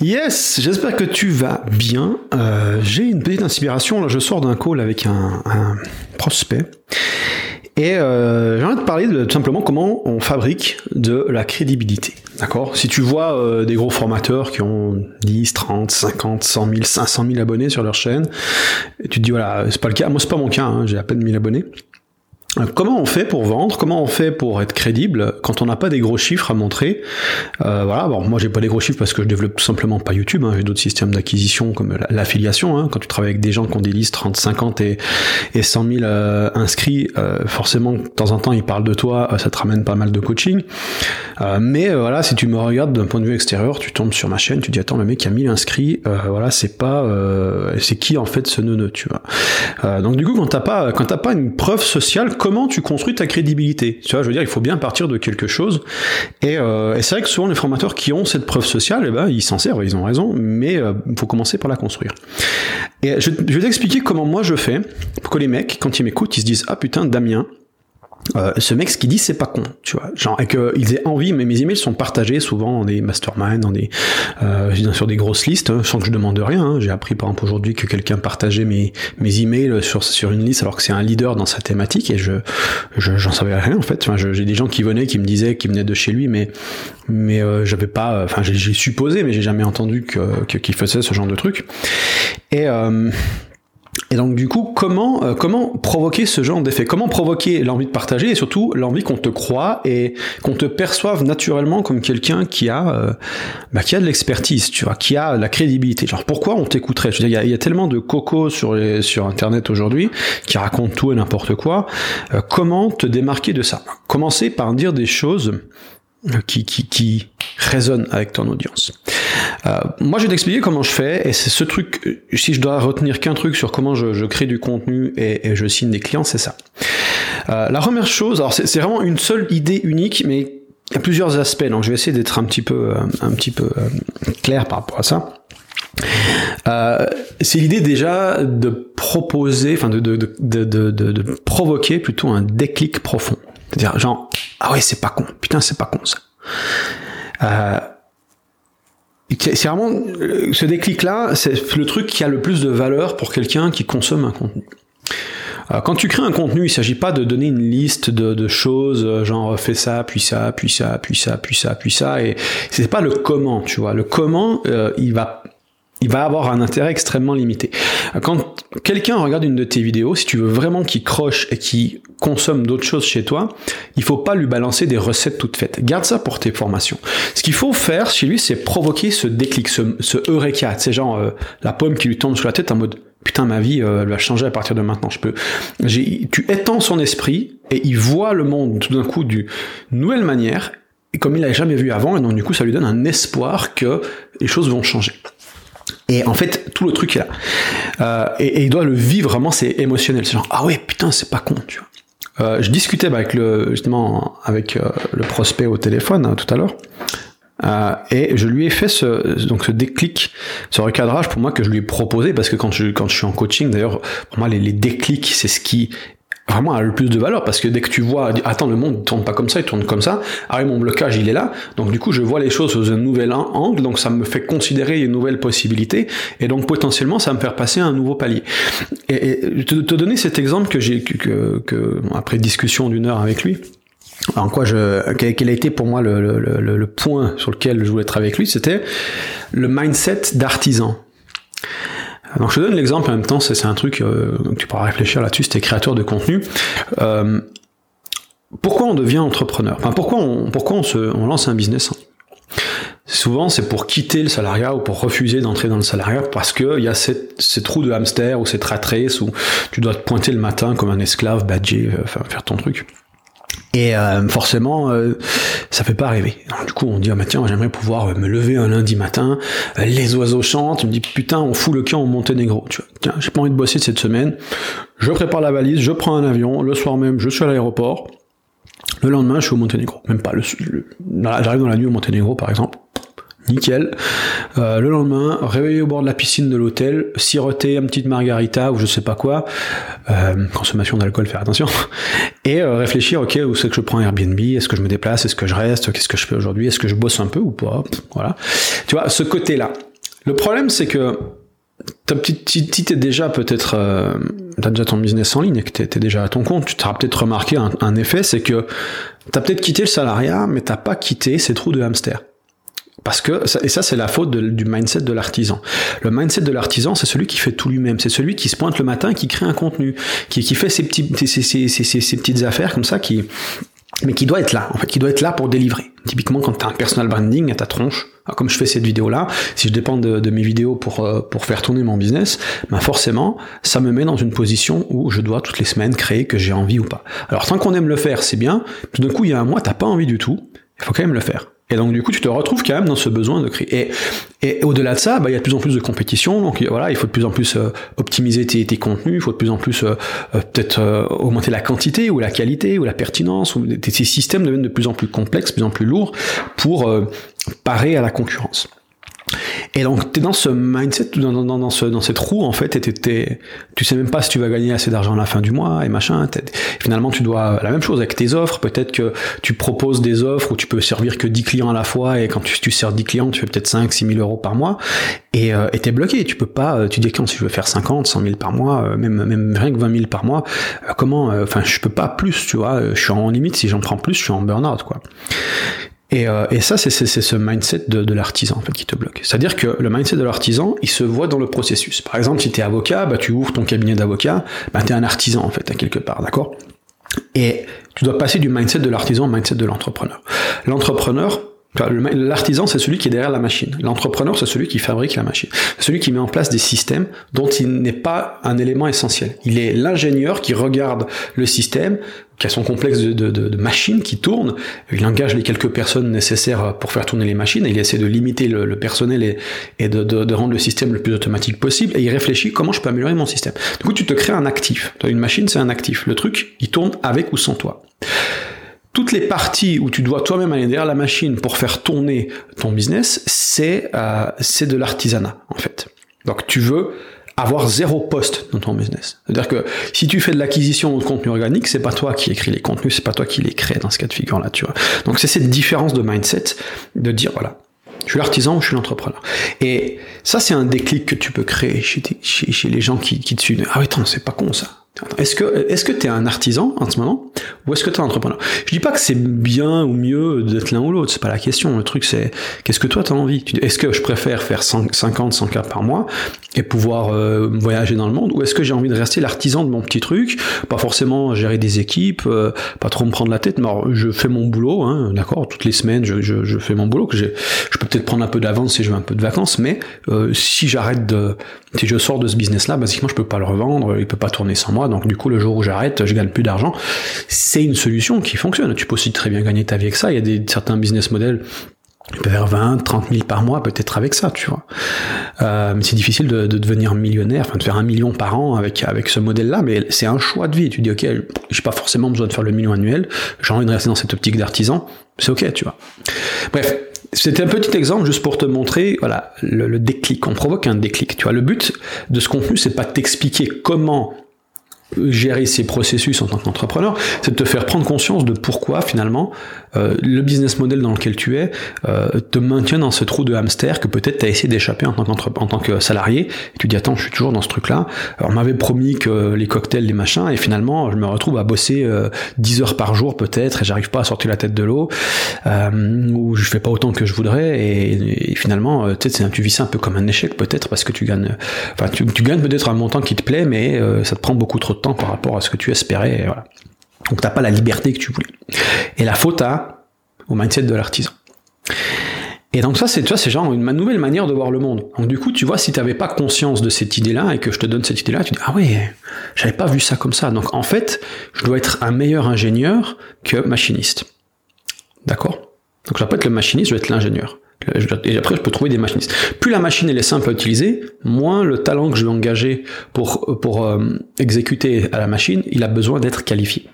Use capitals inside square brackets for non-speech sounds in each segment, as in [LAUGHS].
Yes, j'espère que tu vas bien. Euh, J'ai une petite inspiration. Je sors d'un call avec un, un prospect. Et euh, j'ai envie de parler de tout simplement comment on fabrique de la crédibilité. D'accord? Si tu vois euh, des gros formateurs qui ont 10, 30, 50, 100 000, 500 000 abonnés sur leur chaîne, et tu te dis voilà, c'est pas le cas. Moi, c'est pas mon cas, hein, j'ai à peine 1000 abonnés. Comment on fait pour vendre? Comment on fait pour être crédible quand on n'a pas des gros chiffres à montrer? Euh, Voilà. Bon, moi j'ai pas des gros chiffres parce que je développe tout simplement pas YouTube. Hein. J'ai d'autres systèmes d'acquisition comme l'affiliation. Hein. Quand tu travailles avec des gens qui ont des listes 30, 50 et, et 100 000 euh, inscrits, euh, forcément de temps en temps ils parlent de toi, euh, ça te ramène pas mal de coaching. Euh, mais voilà, si tu me regardes d'un point de vue extérieur, tu tombes sur ma chaîne, tu dis attends le mec a 1000 inscrits, voilà c'est pas, c'est qui en fait ce neuneu, tu vois. donc du coup quand t'as pas, quand t'as pas une preuve sociale comment tu construis ta crédibilité? Tu vois, je veux dire, il faut bien partir de quelque chose. Et, euh, et c'est vrai que souvent les formateurs qui ont cette preuve sociale, eh ben, ils s'en servent, ils ont raison, mais il euh, faut commencer par la construire. Et je, je vais t'expliquer comment moi je fais pour que les mecs, quand ils m'écoutent, ils se disent ah putain Damien, euh, ce mec, ce qu'il dit, c'est pas con, tu vois. Genre, et qu'ils aient envie, mais mes emails sont partagés souvent dans des masterminds, dans des, euh, sur des grosses listes, hein, sans que je demande rien. Hein. J'ai appris par exemple aujourd'hui que quelqu'un partageait mes, mes emails sur, sur une liste alors que c'est un leader dans sa thématique et je, j'en savais rien en fait. Enfin, j'ai des gens qui venaient, qui me disaient, qui venaient de chez lui, mais, mais euh, j'avais pas, enfin, j'ai supposé, mais j'ai jamais entendu que, qu'il faisait ce genre de truc. Et, euh, et donc du coup, comment euh, comment provoquer ce genre d'effet? Comment provoquer l'envie de partager et surtout l'envie qu'on te croit et qu'on te perçoive naturellement comme quelqu'un qui a euh, bah, qui a de l'expertise, tu vois, qui a la crédibilité? Genre pourquoi on t'écouterait? Je veux dire, il y, a tellement de cocos sur les, sur internet aujourd'hui qui racontent tout et n'importe quoi. Euh, comment te démarquer de ça? Commencer par dire des choses qui, qui, qui résonne avec ton audience. Euh, moi, je vais t'expliquer comment je fais, et c'est ce truc, si je dois retenir qu'un truc sur comment je, je crée du contenu et, et, je signe des clients, c'est ça. Euh, la première chose, alors c'est vraiment une seule idée unique, mais il y a plusieurs aspects, donc je vais essayer d'être un petit peu, euh, un petit peu euh, clair par rapport à ça. Euh, c'est l'idée déjà de proposer, enfin de, de, de, de, provoquer plutôt un déclic profond. C'est-à-dire, genre, ah ouais, c'est pas con. Putain, c'est pas con ça. Euh, c'est vraiment ce déclic-là, c'est le truc qui a le plus de valeur pour quelqu'un qui consomme un contenu. Euh, quand tu crées un contenu, il ne s'agit pas de donner une liste de, de, choses, euh, genre fais ça, puis ça, puis ça, puis ça, puis ça, puis ça, et c'est pas le comment, tu vois. Le comment, euh, il va il va avoir un intérêt extrêmement limité. Quand quelqu'un regarde une de tes vidéos, si tu veux vraiment qu'il croche et qu'il consomme d'autres choses chez toi, il faut pas lui balancer des recettes toutes faites. Garde ça pour tes formations. Ce qu'il faut faire chez lui, c'est provoquer ce déclic, ce, ce eureka, c'est genre euh, la pomme qui lui tombe sur la tête en mode putain ma vie euh, va changer à partir de maintenant. Je peux, tu étends son esprit et il voit le monde tout d'un coup d'une nouvelle manière, comme il l'a jamais vu avant, et donc du coup ça lui donne un espoir que les choses vont changer. Et en fait, tout le truc est là. Euh, et, il doit le vivre vraiment, c'est émotionnel. C'est genre, ah ouais, putain, c'est pas con. Euh, je discutais bah, avec le, justement avec euh, le prospect au téléphone hein, tout à l'heure. Et je lui ai fait ce, donc ce déclic, ce recadrage pour moi que je lui ai proposé parce que quand je, quand je suis en coaching, d'ailleurs, pour moi les, les déclics, c'est ce qui vraiment a le plus de valeur parce que dès que tu vois, attends, le monde tourne pas comme ça, il tourne comme ça. Ah mon blocage, il est là. Donc du coup, je vois les choses sous un nouvel angle, donc ça me fait considérer une nouvelle possibilité, et donc potentiellement, ça me fait passer un nouveau palier. Et, et te, te donner cet exemple que j'ai, que, que, après discussion d'une heure avec lui. En quoi je, quel a été pour moi le, le, le, le point sur lequel je voulais être avec lui, c'était le mindset d'artisan. Donc je te donne l'exemple en même temps, c'est un truc, euh, tu pourras réfléchir là-dessus, c'était créateur de contenu. Euh, pourquoi on devient entrepreneur? Enfin, Pourquoi on, se, lance un business? Souvent, c'est pour quitter le salariat ou pour refuser d'entrer dans le salariat parce qu'il y a ces trous de hamster ou cette rat race où tu dois te pointer le matin comme un esclave, badger, euh, faire ton truc. Et euh, forcément, euh, ça fait pas rêver. du coup, on dit ah bah tiens, j'aimerais pouvoir me lever un lundi matin, euh, les oiseaux chantent, je me dis putain, on fout le camp au Monténégro. Tu vois, tiens, j'ai pas envie de bosser cette semaine. Je prépare la valise, je prends un avion. Le soir même, je suis à l'aéroport. Le lendemain, je suis au Monténégro. Même pas. Le, j'arrive dans la nuit au Monténégro, par exemple. Nickel. Euh, le lendemain, réveiller au bord de la piscine de l'hôtel, siroter une petite margarita ou je sais pas quoi, euh, consommation d'alcool, faire attention, [LAUGHS] et euh, réfléchir, ok, où c'est que je prends Airbnb, est-ce que je me déplace, est-ce que je reste, qu'est-ce que je fais aujourd'hui, est-ce que je bosse un peu ou pas, voilà. Tu vois, ce côté-là. Le problème, c'est que si tu es déjà peut-être, euh, t'as déjà ton business en ligne et que t'es, déjà à ton compte, tu t'auras peut-être remarqué un, un effet, c'est que t'as peut-être quitté le salariat, mais t'as pas quitté ces trous de hamster. Parce que, et ça c'est la faute du mindset de l'artisan. Le mindset de l'artisan, c'est celui qui fait tout lui-même. C'est celui qui se pointe le matin, qui crée un contenu, qui, qui fait ses, petits, ses, ses, ses, petites affaires comme ça, qui, mais qui doit être là, en fait, qui doit être là pour délivrer. Typiquement, quand tu as un personal branding à ta tronche, ah, comme je fais cette vidéo-là, si je dépends de, mes vidéos pour, euh, pour faire tourner mon business, ben forcément, ça me met dans une position où je dois toutes les semaines créer que j'ai envie ou pas. Alors, tant qu'on aime le faire, c'est bien. Tout d'un coup, il y a un mois, t'as pas envie du tout. Il faut quand même le faire. Et donc du coup, tu te retrouves quand même dans ce besoin de créer. Et, au-delà de ça, bah, il y a de plus en plus de compétition. Donc voilà, il faut de plus en plus euh, optimiser tes, contenus. Il faut de plus en plus euh, euh, peut-être augmenter la quantité ou la qualité ou la pertinence. Tes, systèmes deviennent de plus en plus complexes, de plus en plus lourds pour parer à la concurrence. Et donc, tu es dans ce mindset, dans, dans, dans, ce, dans cette roue, en fait, et tu sais même pas si tu vas gagner assez d'argent à la fin du mois, et machin. Finalement, tu dois la même chose avec tes offres. Peut-être que tu proposes des offres où tu peux servir que 10 clients à la fois, et quand tu, tu sers 10 clients, tu fais peut-être 5, 6 000 euros par mois, et euh, tu es bloqué. Tu peux pas, euh, tu dis, quand si je veux faire 50, 100 000 par mois, euh, même, même rien que 20 000 par mois, euh, comment, enfin, je peux pas plus, tu vois. Je suis en limite, si j'en prends plus, je suis en burn-out, quoi. Et, euh, et ça, c'est ce mindset de, l'artisan en fait, qui te bloque. C'est-à-dire que le mindset de l'artisan, il se voit dans le processus. Par exemple, si tu es avocat, bah, tu ouvres ton cabinet d'avocat, bah, tu es un artisan en fait, à quelque part, d'accord? Et tu dois passer du mindset de l'artisan au mindset de l'entrepreneur. L'entrepreneur, L'artisan, c'est celui qui est derrière la machine. L'entrepreneur, c'est celui qui fabrique la machine. C'est celui qui met en place des systèmes dont il n'est pas un élément essentiel. Il est l'ingénieur qui regarde le système, qui a son complexe de, de, de, machines qui tournent. Il engage les quelques personnes nécessaires pour faire tourner les machines. Et il essaie de limiter le, personnel et, et de, de, rendre le système le plus automatique possible. Et il réfléchit comment je peux améliorer mon système. Du coup, tu te crées un actif. Une machine, c'est un actif. Le truc, il tourne avec ou sans toi toutes les parties où tu dois toi-même aller derrière la machine pour faire tourner ton business, c'est euh, c'est de l'artisanat en fait. Donc tu veux avoir zéro poste dans ton business. C'est-à-dire que si tu fais de l'acquisition de contenu organique, c'est pas toi qui écris les contenus, c'est pas toi qui les crée dans ce cas de figure-là, tu vois. Donc c'est cette différence de mindset de dire voilà, je suis l'artisan ou je suis l'entrepreneur. Et ça, c'est un déclic que tu peux créer chez, les gens qui, qui te suivent. Ah oui, attends, c'est pas con ça. Est-ce que est-ce que tu es un artisan en ce moment ou est-ce que tu es un entrepreneur? Je dis pas que c'est bien ou mieux d'être l'un ou l'autre, c'est pas la question. Le truc c'est qu'est-ce que toi tu as envie Est-ce que je préfère faire 50 100 cas par mois et pouvoir euh, voyager dans le monde? Ou est-ce que j'ai envie de rester l'artisan de mon petit truc, pas forcément gérer des équipes, euh, pas trop me prendre la tête, mais je fais mon boulot hein, d'accord, toutes les semaines je fais mon boulot que je peux peut-être prendre un peu d'avance si je veux un peu de vacances mais euh, si j'arrête de si je sors de ce business là, basiquement je peux pas le revendre, il peut pas tourner sans moi donc du coup le jour où j'arrête, je gagne plus d'argent. C'est une solution qui fonctionne. Tu peux aussi très bien gagner ta vie avec ça. Il y a des, certains business models tu peux faire 20, 30 000 par mois peut-être avec ça, tu vois. Euh, c'est difficile de, devenir millionnaire, enfin de faire un million par an avec avec ce modèle-là, mais c'est un choix de vie. Tu dis ok, j'ai pas forcément besoin de faire le million annuel, j'ai envie de rester dans cette optique d'artisan, c'est ok, tu vois. Bref, c'était un petit exemple juste pour te montrer, voilà, le, déclic. On provoque un déclic, tu vois. Le but de ce contenu, c'est pas t'expliquer comment gérer ces processus en tant qu'entrepreneur, c'est de te faire prendre conscience de pourquoi finalement euh, le business model dans lequel tu es euh, te maintient dans ce trou de hamster que peut-être tu as essayé d'échapper en tant, en tant que salarié. Et tu dis attends, je suis toujours dans ce truc-là. On m'avait promis que les cocktails, les machins, et finalement je me retrouve à bosser euh, 10 heures par jour peut-être et j'arrive pas à sortir la tête de l'eau euh, ou je fais pas autant que je voudrais et, et finalement euh, tu vis ça un peu comme un échec peut-être parce que tu gagnes, enfin tu, tu gagnes peut-être un montant qui te plaît mais ça te prend beaucoup trop de par rapport à ce que tu espérais. Et voilà. Donc t'as pas la liberté que tu voulais. Et la faute à au mindset de l'artisan. Et donc ça, c'est genre une nouvelle manière de voir le monde. Donc du coup, tu vois, si tu n'avais pas conscience de cette idée-là et que je te donne cette idée-là, tu dis ah ouais, j'avais pas vu ça comme ça. Donc en fait, je dois être un meilleur ingénieur que machiniste. D'accord? Donc je dois pas être le machiniste, je dois être l'ingénieur. Et après, je peux trouver des machinistes. Plus la machine est simple à utiliser, moins le talent que je vais engager pour, pour euh, exécuter à la machine, il a besoin d'être qualifié.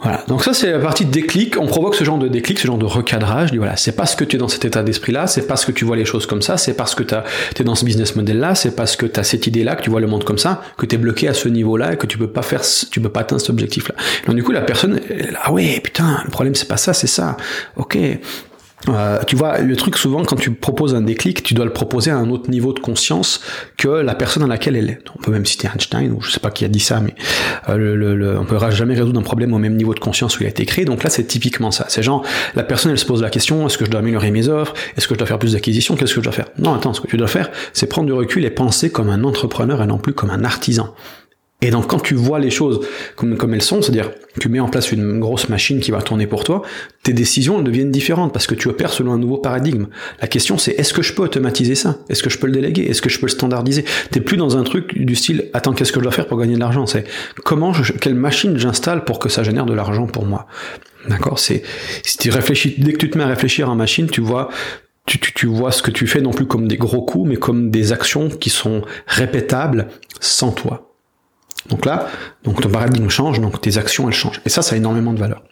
Voilà, donc ça c'est la partie déclic, on provoque ce genre de déclic, ce genre de recadrage, voilà, c'est parce que tu es dans cet état d'esprit-là, c'est parce que tu vois les choses comme ça, c'est parce que tu es dans ce business model-là, c'est parce que tu as cette idée-là, que tu vois le monde comme ça, que tu es bloqué à ce niveau-là et que tu peux pas faire, tu peux pas atteindre cet objectif-là. Donc du coup la personne, ah ouais, putain, le problème c'est pas ça, c'est ça. Ok, euh, tu vois, le truc souvent quand tu proposes un déclic, tu dois le proposer à un autre niveau de conscience que la personne à laquelle elle est. On peut même citer Einstein ou je sais pas qui a dit ça, mais euh, le, le, on pourra jamais résoudre un problème au même niveau de conscience où il a été créé. Donc là, c'est typiquement ça. C'est genre la personne, elle se pose la question est-ce que je dois améliorer mes offres? Est-ce que je dois faire plus d'acquisitions? Qu'est-ce que je dois faire? Non, attends, ce que tu dois faire, c'est prendre du recul et penser comme un entrepreneur et non plus comme un artisan. Et donc quand tu vois les choses comme, elles sont, c'est-à-dire tu mets en place une grosse machine qui va tourner pour toi, tes décisions deviennent différentes parce que tu opères selon un nouveau paradigme. La question c'est est-ce que je peux automatiser ça? Est-ce que je peux le déléguer? Est-ce que je peux le standardiser? T'es plus dans un truc du style attends qu'est-ce que je dois faire pour gagner de l'argent? C'est comment quelle machine j'installe pour que ça génère de l'argent pour moi? D'accord? C'est si tu réfléchis dès que tu te mets à réfléchir en machine, tu vois tu, tu, tu, vois ce que tu fais non plus comme des gros coups, mais comme des actions qui sont répétables sans toi. Donc là, donc ton paradigme change, donc tes actions elles changent. Et ça, ça a énormément de valeur.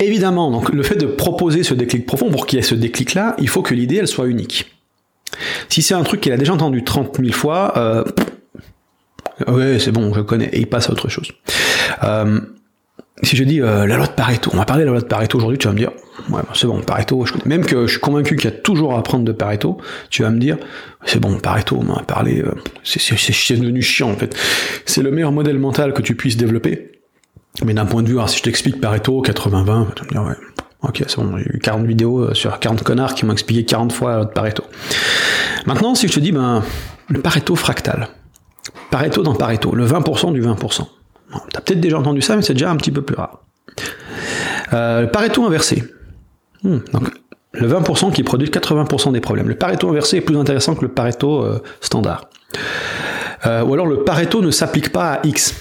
Évidemment, donc le fait de proposer ce déclic profond, pour qu'il y ait ce déclic-là, il faut que l'idée elle soit unique. Si c'est un truc qu'il a déjà entendu 30 000 fois, euh, ouais, c'est bon, je connais, et il passe à autre chose. Euh, si je dis euh, la loi de Pareto, on va parler de la loi de Pareto aujourd'hui, tu vas me dire, bah, c'est bon, Pareto, même que je suis convaincu qu'il y a toujours à apprendre de Pareto, tu vas me dire, c'est bon, Pareto, on m'a parlé, euh, c'est devenu chiant en fait. C'est le meilleur modèle mental que tu puisses développer, mais d'un point de vue, si je t'explique Pareto, 80-20, tu vas me dire, ouais, ok, c'est bon, j'ai eu 40 vidéos euh, sur 40 connards qui m'ont expliqué 40 fois la loi de Pareto. Maintenant, si je te dis, ben, le Pareto fractal, Pareto dans Pareto, le 20% du 20%. T'as peut-être déjà entendu ça, mais c'est déjà un petit peu plus rare. Euh, le Pareto inversé. Hmm, donc, le 20% qui produit 80% des problèmes. Le Pareto inversé est plus intéressant que le Pareto euh, standard. Euh, ou alors le Pareto ne s'applique pas à X.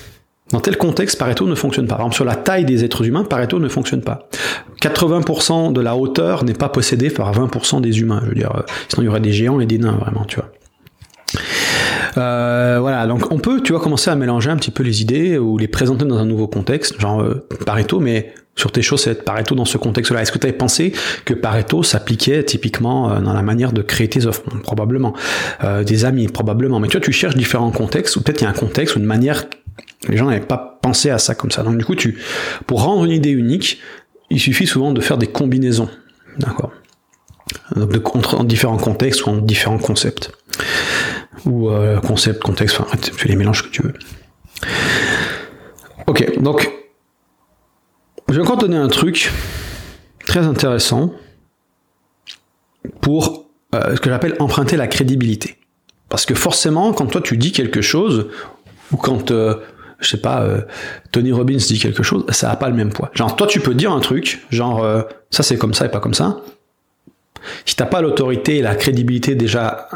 Dans tel contexte, Pareto ne fonctionne pas. Par exemple, sur la taille des êtres humains, Pareto ne fonctionne pas. 80% de la hauteur n'est pas possédée par 20% des humains. Je veux dire, sinon il y aurait des géants et des nains, vraiment, tu vois. Euh, voilà, donc on peut, tu vois, commencer à mélanger un petit peu les idées ou les présenter dans un nouveau contexte, genre euh, Pareto, mais sur tes choses, c'est Pareto dans ce contexte-là. Est-ce que tu avais pensé que Pareto s'appliquait typiquement euh, dans la manière de créer tes offres? Probablement. Euh, des amis, probablement. Mais tu vois, tu cherches différents contextes, ou peut-être il y a un contexte ou une manière, les gens n'avaient pas pensé à ça comme ça. Donc du coup, tu, pour rendre une idée unique, il suffit souvent de faire des combinaisons. D'accord donc de, en différents contextes ou en différents concepts ou euh, concept, contexte, enfin, tu fais les mélanges que tu veux. Ok, donc, je vais encore donner un truc très intéressant pour euh, ce que j'appelle emprunter la crédibilité. Parce que forcément, quand toi tu dis quelque chose, ou quand, euh, je sais pas, Tony Robbins dit quelque chose, ça n'a pas le même poids. Genre, toi tu peux dire un truc, genre, ça c'est comme ça et pas comme ça. Si t'as pas l'autorité et la crédibilité déjà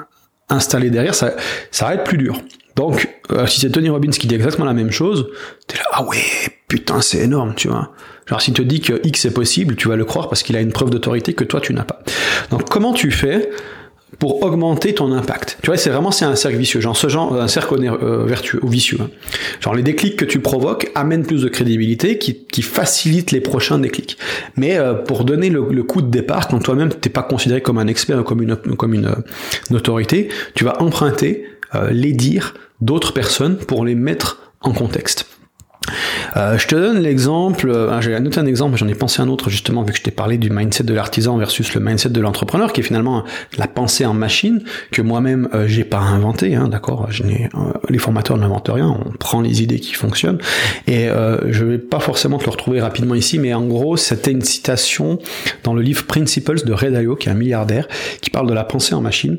installé derrière, ça, ça va être plus dur. Donc, euh, si c'est Tony Robbins qui dit exactement la même chose, t'es là, ah ouais, putain, c'est énorme, tu vois. Genre, s'il te dit que X est possible, tu vas le croire parce qu'il a une preuve d'autorité que toi, tu n'as pas. Donc, comment tu fais pour augmenter ton impact. Tu vois, c'est vraiment c'est un cercle vicieux, genre ce genre un cercle euh, vertueux ou vicieux. Hein. Genre les déclics que tu provoques amènent plus de crédibilité, qui, qui facilitent les prochains déclics. Mais euh, pour donner le, coup de départ, quand toi-même t'es pas considéré comme un expert ou comme une comme une, autorité, tu vas emprunter euh, les dires d'autres personnes pour les mettre en contexte. Euh, je te donne l'exemple, euh, j'ai noté un exemple, j'en ai pensé un autre justement, vu que je t'ai parlé du mindset de l'artisan versus le mindset de l'entrepreneur, qui est finalement la pensée en machine, que moi-même euh, j'ai pas inventé, hein, d'accord? Les formateurs n'inventent rien, on prend les idées qui fonctionnent, et je vais pas forcément te le retrouver rapidement ici, mais en gros c'était une citation dans le livre Principles de Ray Dalio, qui est un milliardaire, qui parle de la pensée en machine,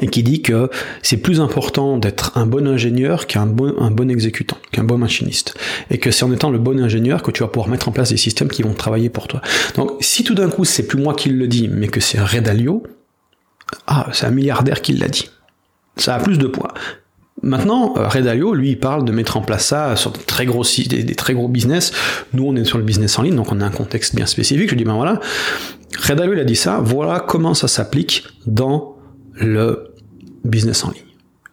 et qui dit que c'est plus important d'être un bon ingénieur qu'un bon, un bon exécutant, qu'un bon machiniste. Et que c'est en étant le bon ingénieur que tu vas pouvoir mettre en place des systèmes qui vont travailler pour toi. Donc si tout d'un coup c'est plus moi qui le dis, mais que c'est Redalio, ah, c'est un milliardaire qui l'a dit. Ça a plus de poids. Maintenant, euh, Redalio, lui, il parle de mettre en place ça sur des très gros, des, très gros business. Nous, on est sur le business en ligne, donc on a un contexte bien spécifique. Je dis, ben voilà, Redalio, il a dit ça, voilà comment ça s'applique dans le business en ligne.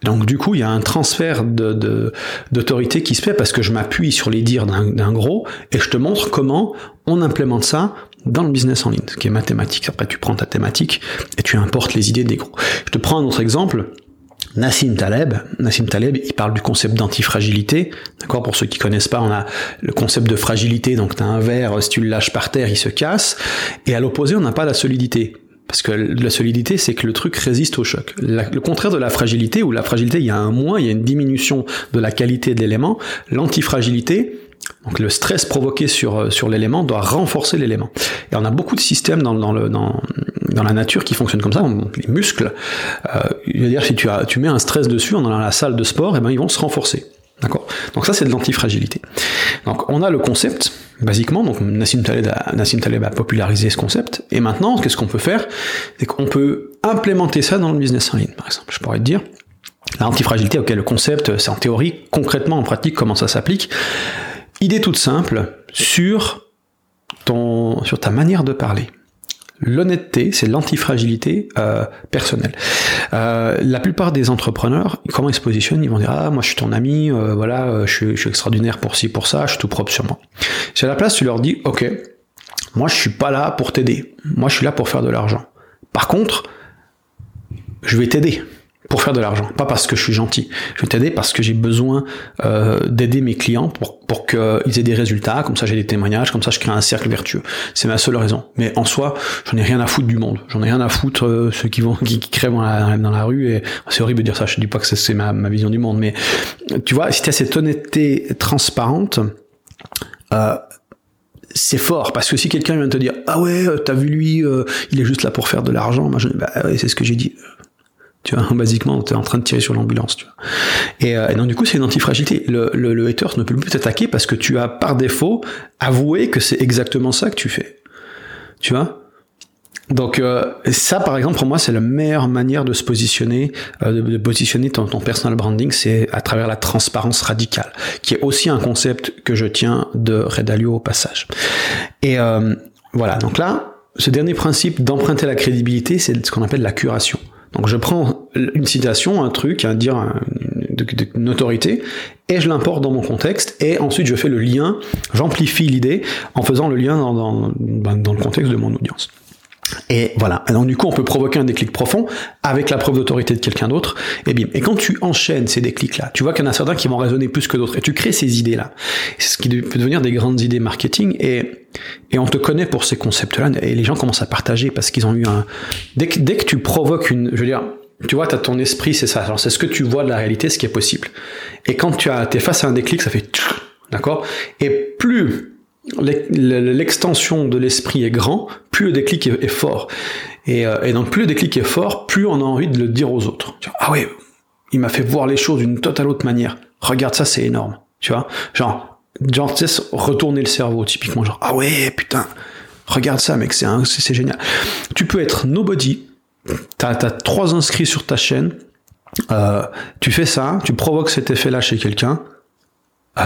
Donc du coup, il y a un transfert de, d'autorité qui se fait parce que je m'appuie sur les dires d'un, gros et je te montre comment on implémente ça dans le business en ligne, ce qui est mathématique. Après, tu prends ta thématique et tu importes les idées des gros. Je te prends un autre exemple. Nassim Taleb, Nassim Taleb, il parle du concept d'antifragilité. D'accord? Pour ceux qui connaissent pas, on a le concept de fragilité. Donc, tu as un verre, si tu le lâches par terre, il se casse. Et à l'opposé, on n'a pas la solidité. Parce que la solidité, c'est que le truc résiste au choc. le contraire de la fragilité, où la fragilité, il y a un moins, il y a une diminution de la qualité de l'élément. L'antifragilité, donc le stress provoqué sur, sur l'élément doit renforcer l'élément. Et on a beaucoup de systèmes dans, dans, le, dans, dans la nature qui fonctionnent comme ça. Les muscles, euh, je veux dire, si tu, as, tu mets un stress dessus, on dans la salle de sport, et eh ben ils vont se renforcer. D'accord? Donc ça, c'est de l'antifragilité. Donc on a le concept, basiquement, donc Nassim Taleb, a, Nassim Taleb a popularisé ce concept, et maintenant, qu'est-ce qu'on peut faire? C'est qu'on peut implémenter ça dans le business en ligne, par exemple. Je pourrais te dire, l'antifragilité, ok, le concept, c'est en théorie, concrètement, en pratique, comment ça s'applique? Idée toute simple sur, ton, sur ta manière de parler. L'honnêteté, c'est l'antifragilité euh, personnelle. Euh, la plupart des entrepreneurs, comment ils se positionnent Ils vont dire ah moi je suis ton ami, euh, voilà, je suis, je suis, extraordinaire pour ci pour ça, je suis tout propre sur moi. Si à la place tu leur dis ok, moi je suis pas là pour t'aider, moi je suis là pour faire de l'argent. Par contre, je vais t'aider pour faire de l'argent, pas parce que je suis gentil. Je vais t'aider parce que j'ai besoin euh, d'aider mes clients pour, pour qu'ils aient des résultats, comme ça j'ai des témoignages, comme ça je crée un cercle vertueux. C'est ma seule raison. Mais en soi, j'en ai rien à foutre du monde. J'en ai rien à foutre euh, ceux qui vont qui, qui crèvent dans la, rue. Et c'est horrible de dire ça. Je dis pas que c'est ma, ma vision du monde, mais tu vois, si tu as cette honnêteté transparente. Euh, c'est fort parce que si quelqu'un vient te dire ah ouais t'as vu lui euh, il est juste là pour faire de l'argent bah, ouais, c'est ce que j'ai dit tu vois, [LAUGHS] basiquement, tu es en train de tirer sur l'ambulance. Tu vois. Et, euh, et, donc du coup, c'est une antifragilité. Le, le, le hater ne peut plus t'attaquer parce que tu as par défaut avoué que c'est exactement ça que tu fais. Tu vois? Donc euh, ça, par exemple, pour moi, c'est la meilleure manière de se positionner, euh, de, positionner ton, ton personal branding, c'est à travers la transparence radicale, qui est aussi un concept que je tiens de Redalio au passage. Et voilà, donc là, ce dernier principe d'emprunter la crédibilité, c'est ce qu'on appelle la curation. Donc je prends une citation, un truc, un dire une autorité, et je l'importe dans mon contexte, et ensuite je fais le lien, j'amplifie l'idée en faisant le lien dans le contexte de mon audience. Et voilà. Et donc du coup, on peut provoquer un déclic profond avec la preuve d'autorité de quelqu'un d'autre. Et bim. Et quand tu enchaînes ces déclics-là, tu vois qu'il y en a certains qui vont résonner plus que d'autres. Et tu crées ces idées-là. C'est ce qui peut devenir des grandes idées marketing. Et, et on te connaît pour ces concepts-là. Et les gens commencent à partager parce qu'ils ont eu un... Dès que, dès que tu provoques une... Je veux dire, tu vois, tu as ton esprit, c'est ça. Alors c'est ce que tu vois de la réalité, ce qui est possible. Et quand tu as, es face à un déclic, ça fait... D'accord? Et plus l'extension de l'esprit est grand, plus le déclic est, fort. Euh, et, donc plus le déclic est fort, plus on a envie de le dire aux autres. Ah ouais, il m'a fait voir les choses d'une totale autre manière. Regarde ça, c'est énorme. Tu vois Genre, genre tu sais, retourner le cerveau, typiquement. Genre, ah ouais, putain, regarde ça, mec, c'est c'est génial. Tu peux être nobody, t'as as trois inscrits sur ta chaîne, euh, tu fais ça, tu provoques cet effet-là chez quelqu'un,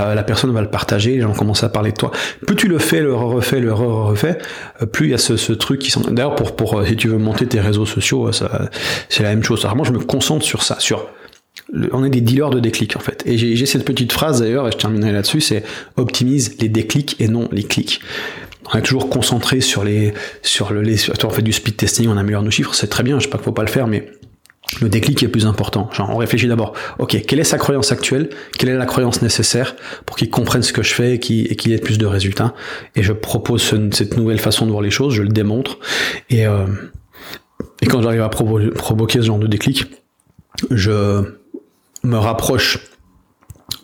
euh, la personne va le partager, les gens commencent à parler de toi. Plus tu le fais, le refais, le refais, euh, plus il y a ce, ce truc qui sont. D'ailleurs, pour, pour euh, si tu veux monter tes réseaux sociaux, ça, c'est la même chose. Alors moi, je me concentre sur ça, sur on est des dealers de déclics en fait. Et j'ai cette petite phrase d'ailleurs, et je terminerai là-dessus, c'est optimise les déclics et non les clics. On est toujours concentré sur les, sur le, les, on fait du speed testing, on améliore nos chiffres, c'est très bien, je sais pas qu'il faut pas le faire, mais le déclic est plus important. Genre, on réfléchit d'abord, ok, quelle est sa croyance actuelle? Quelle est la croyance nécessaire pour qu'il comprenne ce que je fais et qu'il ait plus de résultats? Et je propose cette nouvelle façon de voir les choses, je le démontre. Et, euh, quand j'arrive à provoquer ce genre de déclic, je me rapproche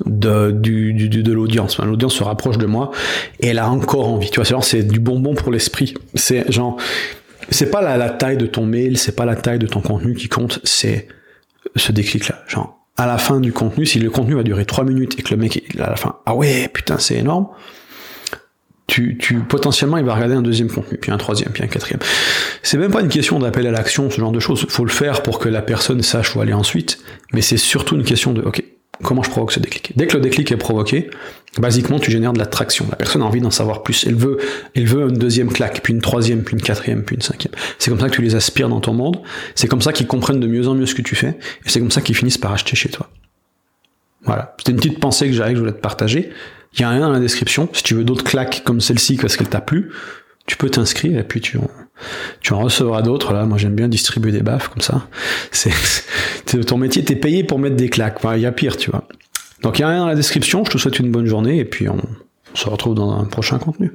de, de l'audience. l'audience se rapproche de moi et elle a encore envie. Tu vois, c'est du bonbon pour l'esprit. C'est genre, c'est pas la, taille de ton mail, c'est pas la taille de ton contenu qui compte, c'est ce déclic-là. Genre, à la fin du contenu, si le contenu va durer 3 minutes et que le mec, à la fin, ah ouais, putain, c'est énorme, tu, tu, potentiellement, il va regarder un deuxième contenu, puis un troisième, puis un quatrième. C'est même pas une question d'appel à l'action, ce genre de choses. Faut le faire pour que la personne sache où aller ensuite, mais c'est surtout une question de, ok, comment je provoque ce déclic. Dès que le déclic est provoqué, basiquement, tu génères de l'attraction. La personne a envie d'en savoir plus. Elle veut, elle veut une deuxième claque, puis une troisième, puis une quatrième, puis une cinquième. C'est comme ça que tu les aspires dans ton monde. C'est comme ça qu'ils comprennent de mieux en mieux ce que tu fais. Et c'est comme ça qu'ils finissent par acheter chez toi. Voilà. C'était une petite pensée que j'avais, que je voulais te partager. Il y a rien dans la description. Si tu veux d'autres claques comme celle-ci parce qu'elle t'a plu, tu peux t'inscrire et puis tu en, recevras d'autres. Là, moi j'aime bien distribuer des baffes comme ça. C'est, ton métier, t'es payé pour mettre des claques. il y a pire, tu vois. Donc il y a rien dans la description. Je te souhaite une bonne journée et puis on se retrouve dans un prochain contenu.